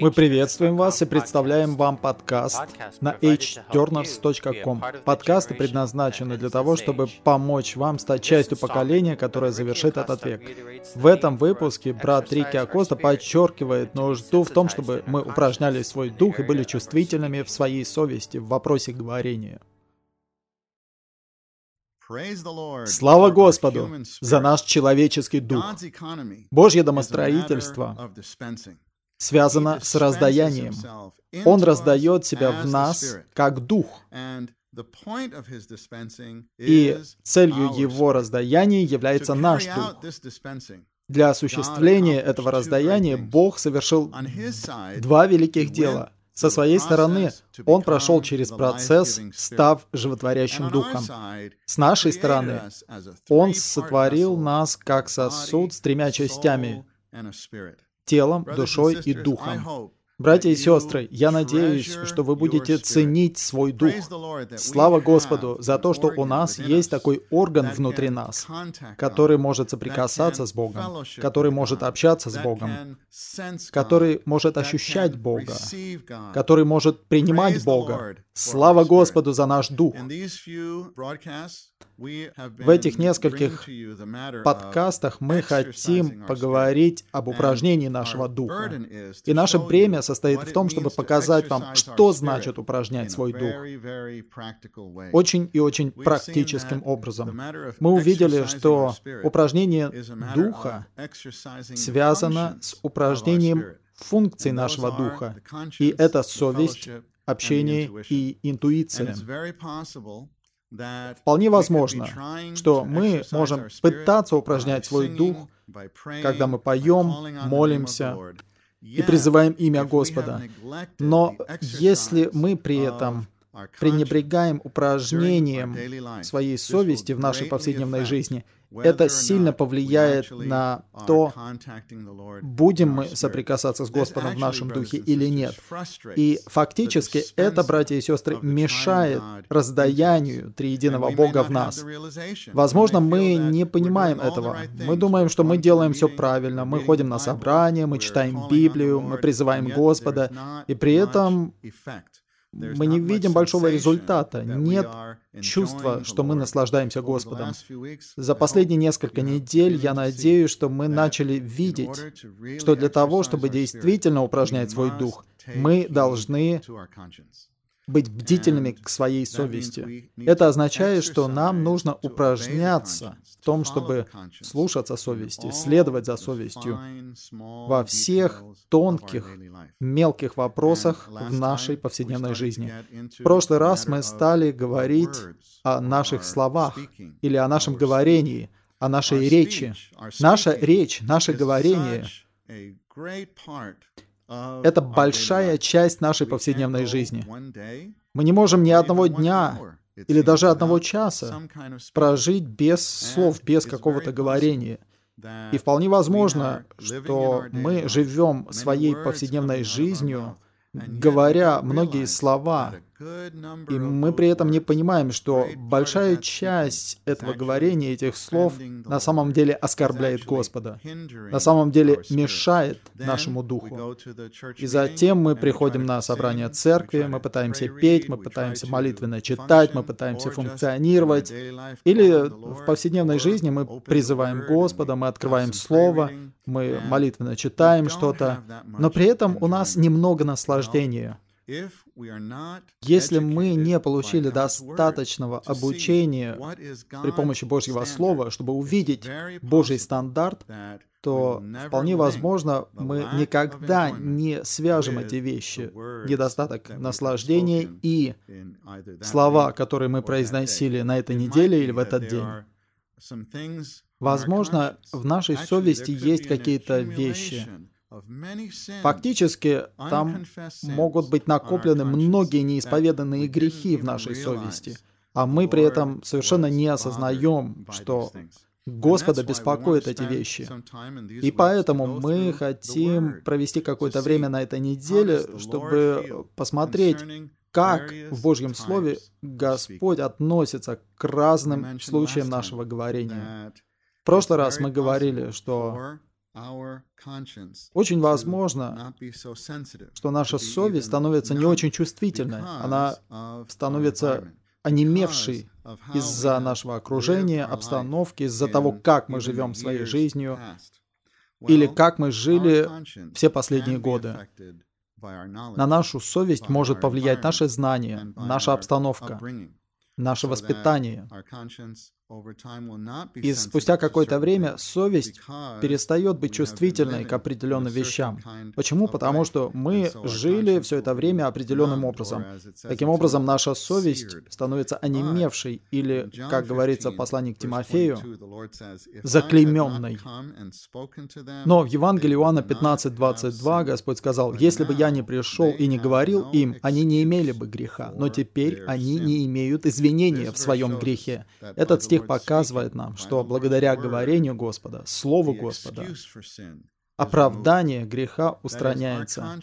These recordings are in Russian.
Мы приветствуем вас и представляем вам подкаст на hturners.com. Подкасты предназначены для того, чтобы помочь вам стать частью поколения, которое завершит этот век. В этом выпуске брат Рики Акоста подчеркивает нужду в том, чтобы мы упражняли свой дух и были чувствительными в своей совести в вопросе говорения. Слава Господу за наш человеческий дух. Божье домостроительство связано с раздаянием. Он раздает себя в нас как дух. И целью его раздаяния является наш дух. Для осуществления этого раздаяния Бог совершил два великих дела. Со своей стороны, он прошел через процесс, став животворящим духом. С нашей стороны, он сотворил нас как сосуд с тремя частями – телом, душой и духом. Братья и сестры, я надеюсь, что вы будете ценить свой дух. Слава Господу за то, что у нас есть такой орган внутри нас, который может соприкасаться с Богом, который может общаться с Богом, который может ощущать Бога, который может принимать Бога. Слава Господу за наш дух. В этих нескольких подкастах мы хотим поговорить об упражнении нашего духа. И наше бремя состоит в том, чтобы показать вам, что значит упражнять свой дух. Очень и очень практическим образом. Мы увидели, что упражнение духа связано с упражнением функций нашего духа. И это совесть, общение и интуиция. Вполне возможно, что мы можем пытаться упражнять свой дух, когда мы поем, молимся и призываем имя Господа. Но если мы при этом пренебрегаем упражнением своей совести в нашей повседневной жизни, это сильно повлияет на то, будем мы соприкасаться с Господом в нашем духе или нет. И фактически это, братья и сестры, мешает раздаянию триединого Бога в нас. Возможно, мы не понимаем этого. Мы думаем, что мы делаем все правильно. Мы ходим на собрания, мы читаем Библию, мы призываем Господа, и при этом мы не видим большого результата, нет чувства, что мы наслаждаемся Господом. За последние несколько недель я надеюсь, что мы начали видеть, что для того, чтобы действительно упражнять свой дух, мы должны быть бдительными к своей совести. Это означает, что нам нужно упражняться в том, чтобы слушаться совести, следовать за совестью во всех тонких, мелких вопросах в нашей повседневной жизни. В прошлый раз мы стали говорить о наших словах или о нашем говорении, о нашей речи. Наша речь, наше говорение это большая часть нашей повседневной жизни. Мы не можем ни одного дня или даже одного часа прожить без слов, без какого-то говорения. И вполне возможно, что мы живем своей повседневной жизнью, говоря многие слова, и мы при этом не понимаем, что большая часть этого говорения, этих слов, на самом деле оскорбляет Господа, на самом деле мешает нашему духу. И затем мы приходим на собрание церкви, мы пытаемся петь, мы пытаемся молитвенно читать, мы пытаемся функционировать. Или в повседневной жизни мы призываем Господа, мы открываем Слово, мы молитвенно читаем что-то, но при этом у нас немного наслаждения. Если мы не получили достаточного обучения при помощи Божьего Слова, чтобы увидеть Божий стандарт, то вполне возможно, мы никогда не свяжем эти вещи. Недостаток наслаждения и слова, которые мы произносили на этой неделе или в этот день. Возможно, в нашей совести есть какие-то вещи, Фактически, там могут быть накоплены многие неисповеданные грехи в нашей совести, а мы при этом совершенно не осознаем, что Господа беспокоят эти вещи. И поэтому мы хотим провести какое-то время на этой неделе, чтобы посмотреть, как в Божьем Слове Господь относится к разным случаям нашего говорения. В прошлый раз мы говорили, что Очень возможно, что наша совесть становится не очень чувствительной, она становится онемевшей из-за нашего окружения, обстановки, из-за того, как мы живем своей жизнью, или как мы жили все последние годы. На нашу совесть может повлиять наше знание, наша обстановка, наше воспитание. И спустя какое-то время совесть перестает быть чувствительной к определенным вещам. Почему? Потому что мы жили все это время определенным образом. Таким образом, наша совесть становится онемевшей или, как говорится в послании к Тимофею, заклейменной. Но в Евангелии Иоанна 15:22 Господь сказал, «Если бы я не пришел и не говорил им, они не имели бы греха, но теперь они не имеют извинения в своем грехе». Этот стих стих показывает нам, что благодаря говорению Господа, Слову Господа, оправдание греха устраняется.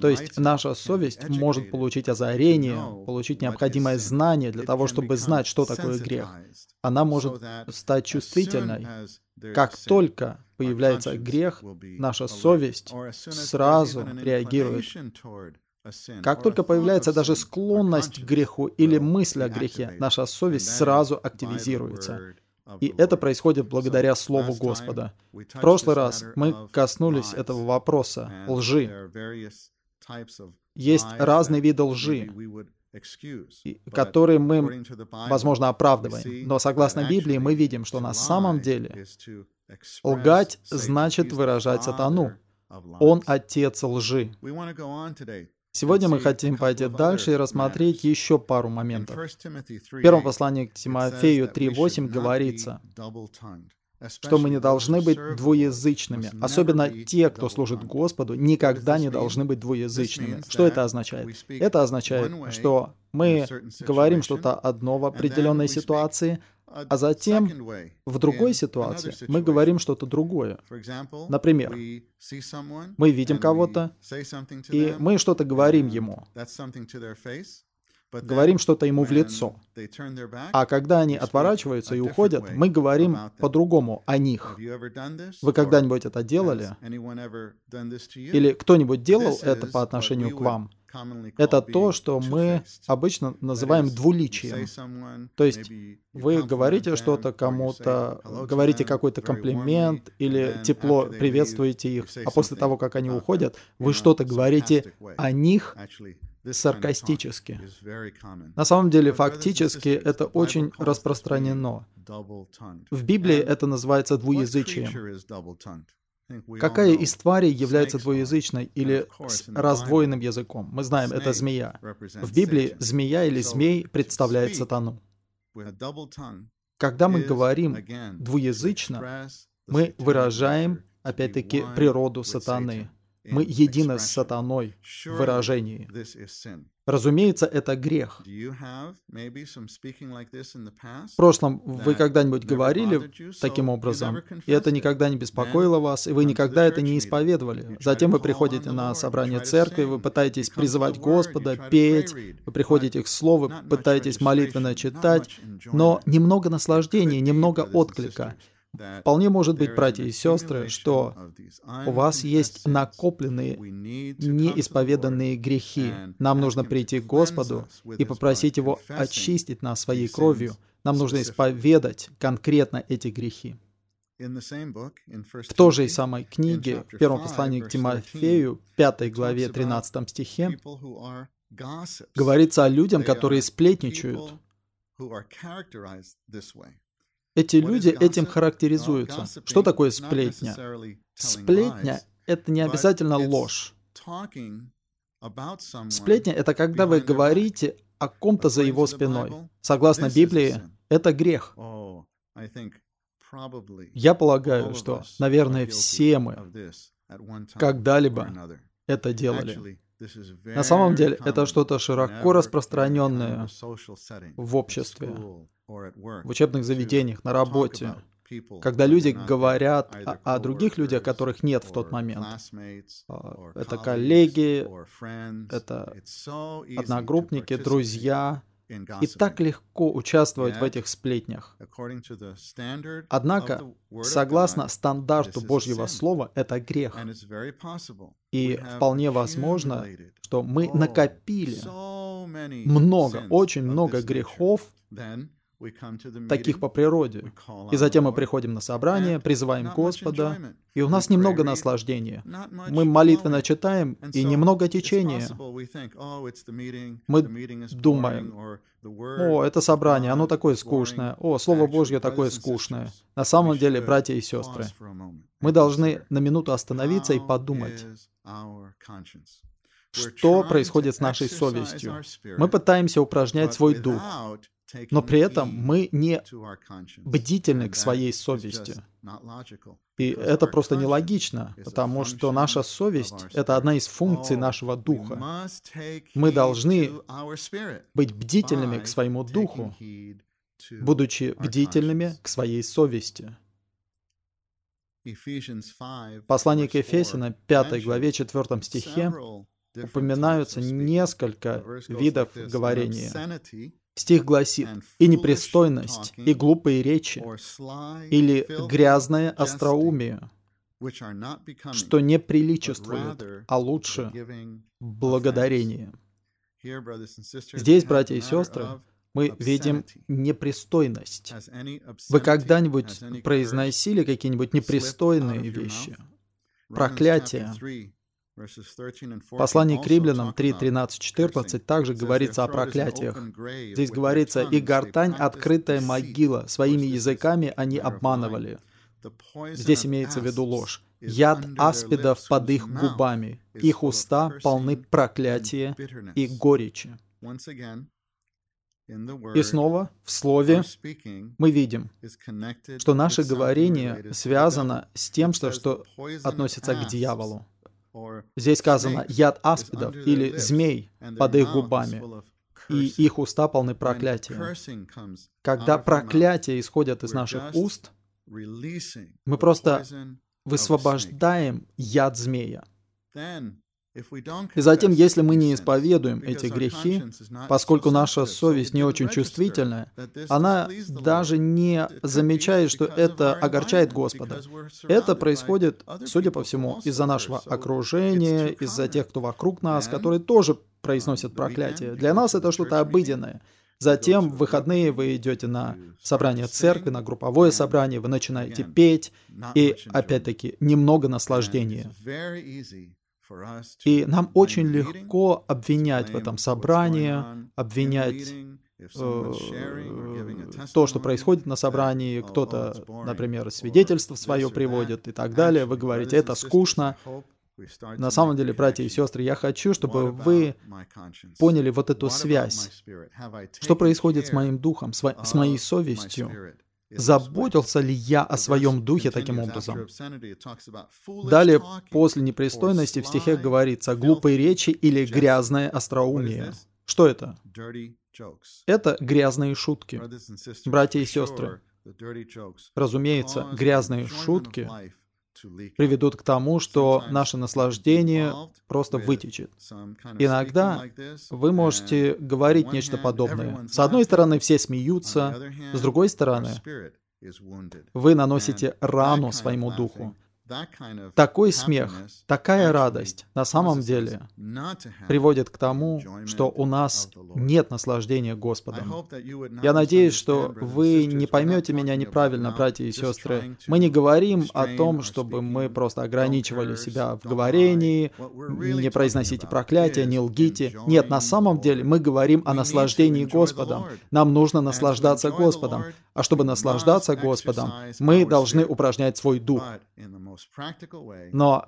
То есть наша совесть может получить озарение, получить необходимое знание для того, чтобы знать, что такое грех. Она может стать чувствительной. Как только появляется грех, наша совесть сразу реагирует как только появляется даже склонность к греху или мысль о грехе, наша совесть сразу активизируется. И это происходит благодаря Слову Господа. В прошлый раз мы коснулись этого вопроса — лжи. Есть разные виды лжи, которые мы, возможно, оправдываем. Но согласно Библии мы видим, что на самом деле лгать значит выражать сатану. Он отец лжи. Сегодня мы хотим пойти дальше и рассмотреть еще пару моментов. В первом послании к Тимофею 3.8 говорится, что мы не должны быть двуязычными. Особенно те, кто служит Господу, никогда не должны быть двуязычными. Что это означает? Это означает, что мы говорим что-то одно в определенной ситуации, а затем в другой ситуации мы говорим что-то другое. Например, мы видим кого-то, и мы что-то говорим ему, говорим что-то ему в лицо. А когда они отворачиваются и уходят, мы говорим по-другому о них. Вы когда-нибудь это делали? Или кто-нибудь делал это по отношению к вам? Это то, что мы обычно называем двуличием. То есть вы говорите что-то кому-то, говорите какой-то комплимент или тепло приветствуете их, а после того, как они уходят, вы что-то говорите о них саркастически. На самом деле, фактически, это очень распространено. В Библии это называется двуязычием. Какая из тварей является двуязычной или с раздвоенным языком? Мы знаем, это змея. В Библии змея или змей представляет сатану. Когда мы говорим двуязычно, мы выражаем, опять-таки, природу сатаны. Мы едины с сатаной в выражении. Разумеется, это грех. В прошлом вы когда-нибудь говорили таким образом, и это никогда не беспокоило вас, и вы никогда это не исповедовали. Затем вы приходите на собрание церкви, вы пытаетесь призывать Господа, петь, вы приходите к Слову, пытаетесь молитвенно читать, но немного наслаждения, немного отклика. Вполне может быть, братья и сестры, что у вас есть накопленные, неисповеданные грехи. Нам нужно прийти к Господу и попросить Его очистить нас своей кровью. Нам нужно исповедать конкретно эти грехи. В той же самой книге, в первом послании к Тимофею, 5 главе 13 стихе, говорится о людях, которые сплетничают. Эти люди этим характеризуются. Что такое сплетня? Сплетня — это не обязательно ложь. Сплетня — это когда вы говорите о ком-то за его спиной. Согласно Библии, это грех. Я полагаю, что, наверное, все мы когда-либо это делали. На самом деле, это что-то широко распространенное в обществе, в учебных заведениях, на работе, когда люди говорят о, о других людях, которых нет в тот момент. А, это коллеги, это одногруппники, друзья. и так легко участвовать в этих сплетнях. Однако, согласно стандарту Божьего Слова, это грех. И вполне возможно, что мы накопили много, очень много грехов, таких по природе. И затем мы приходим на собрание, призываем Господа, и у нас немного наслаждения. Мы молитвенно читаем, и немного течения. Мы думаем, о, это собрание, оно такое скучное. О, Слово Божье такое скучное. На самом деле, братья и сестры, мы должны на минуту остановиться и подумать, что происходит с нашей совестью. Мы пытаемся упражнять свой дух, но при этом мы не бдительны к своей совести. И это просто нелогично, потому что наша совесть — это одна из функций нашего духа. Мы должны быть бдительными к своему духу, будучи бдительными к своей совести. Послание к Ефесянам, 5 главе, 4 стихе, упоминаются несколько видов говорения. Стих гласит «и непристойность, и глупые речи, или грязное остроумие, что не приличествует, а лучше благодарение». Здесь, братья и сестры, мы видим непристойность. Вы когда-нибудь произносили какие-нибудь непристойные вещи? Проклятие, Послание к римлянам 3, 13, 14 также говорится о проклятиях. Здесь говорится, «И гортань — открытая могила, своими языками они обманывали». Здесь имеется в виду ложь. Яд аспидов под их губами. Их уста полны проклятия и горечи. И снова в Слове мы видим, что наше говорение связано с тем, что, что относится к дьяволу. Здесь сказано «яд аспидов» или «змей под их губами», и их уста полны проклятия. Когда проклятия исходят из наших уст, мы просто высвобождаем яд змея. И затем, если мы не исповедуем эти грехи, поскольку наша совесть не очень чувствительная, она даже не замечает, что это огорчает Господа. Это происходит, судя по всему, из-за нашего окружения, из-за тех, кто вокруг нас, которые тоже произносят проклятие. Для нас это что-то обыденное. Затем в выходные вы идете на собрание церкви, на групповое собрание, вы начинаете петь, и опять-таки немного наслаждения. И нам очень легко обвинять в этом собрании, обвинять э, то, что происходит на собрании, кто-то, например, свидетельство свое приводит и так далее. Вы говорите, это скучно. На самом деле, братья и сестры, я хочу, чтобы вы поняли вот эту связь. Что происходит с моим духом, с моей совестью? Заботился ли я о своем духе таким образом? Далее, после непристойности в стихе говорится «глупые речи» или «грязное остроумие». Что это? Это грязные шутки. Братья и сестры, разумеется, грязные шутки приведут к тому, что наше наслаждение просто вытечет. Иногда вы можете говорить нечто подобное. С одной стороны, все смеются, с другой стороны, вы наносите рану своему духу. Такой смех, такая радость на самом деле приводит к тому, что у нас нет наслаждения Господом. Я надеюсь, что вы не поймете меня неправильно, братья и сестры. Мы не говорим о том, чтобы мы просто ограничивали себя в говорении, не произносите проклятия, не лгите. Нет, на самом деле мы говорим о наслаждении Господом. Нам нужно наслаждаться Господом. А чтобы наслаждаться Господом, мы должны упражнять свой дух. Но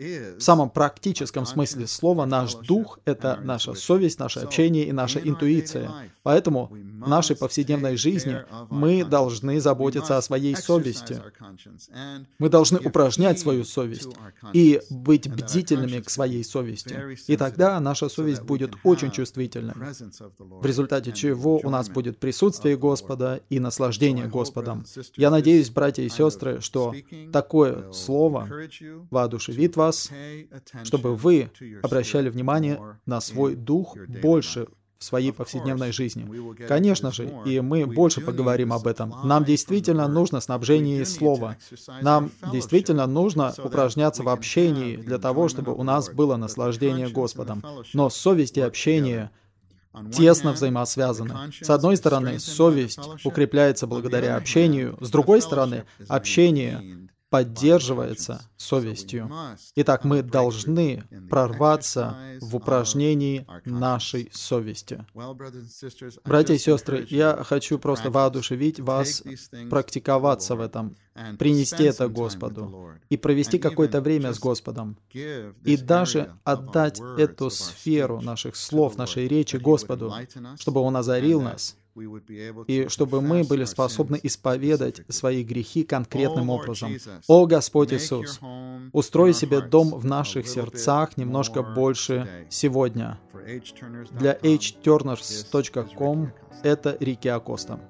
в самом практическом смысле слова наш дух — это наша совесть, наше общение и наша интуиция. Поэтому в нашей повседневной жизни мы должны заботиться о своей совести. Мы должны упражнять свою совесть и быть бдительными к своей совести. И тогда наша совесть будет очень чувствительной, в результате чего у нас будет присутствие Господа и наслаждение Господом. Я надеюсь, братья и сестры, что такое слово воодушевит вас, вас, чтобы вы обращали внимание на свой дух больше в своей повседневной жизни. Конечно же, и мы больше поговорим об этом. Нам действительно нужно снабжение слова. Нам действительно нужно упражняться в общении для того, чтобы у нас было наслаждение Господом. Но совесть и общение тесно взаимосвязаны. С одной стороны, совесть укрепляется благодаря общению, с другой стороны, общение поддерживается совестью. Итак, мы должны прорваться в упражнении нашей совести. Братья и сестры, я хочу просто воодушевить вас практиковаться в этом, принести это Господу и провести какое-то время с Господом. И даже отдать эту сферу наших слов, нашей речи Господу, чтобы Он озарил нас, и чтобы мы были способны исповедать свои грехи конкретным образом. О Господь Иисус, устрой себе дом в наших сердцах немножко больше сегодня. Для hturners.com это Рики Акоста.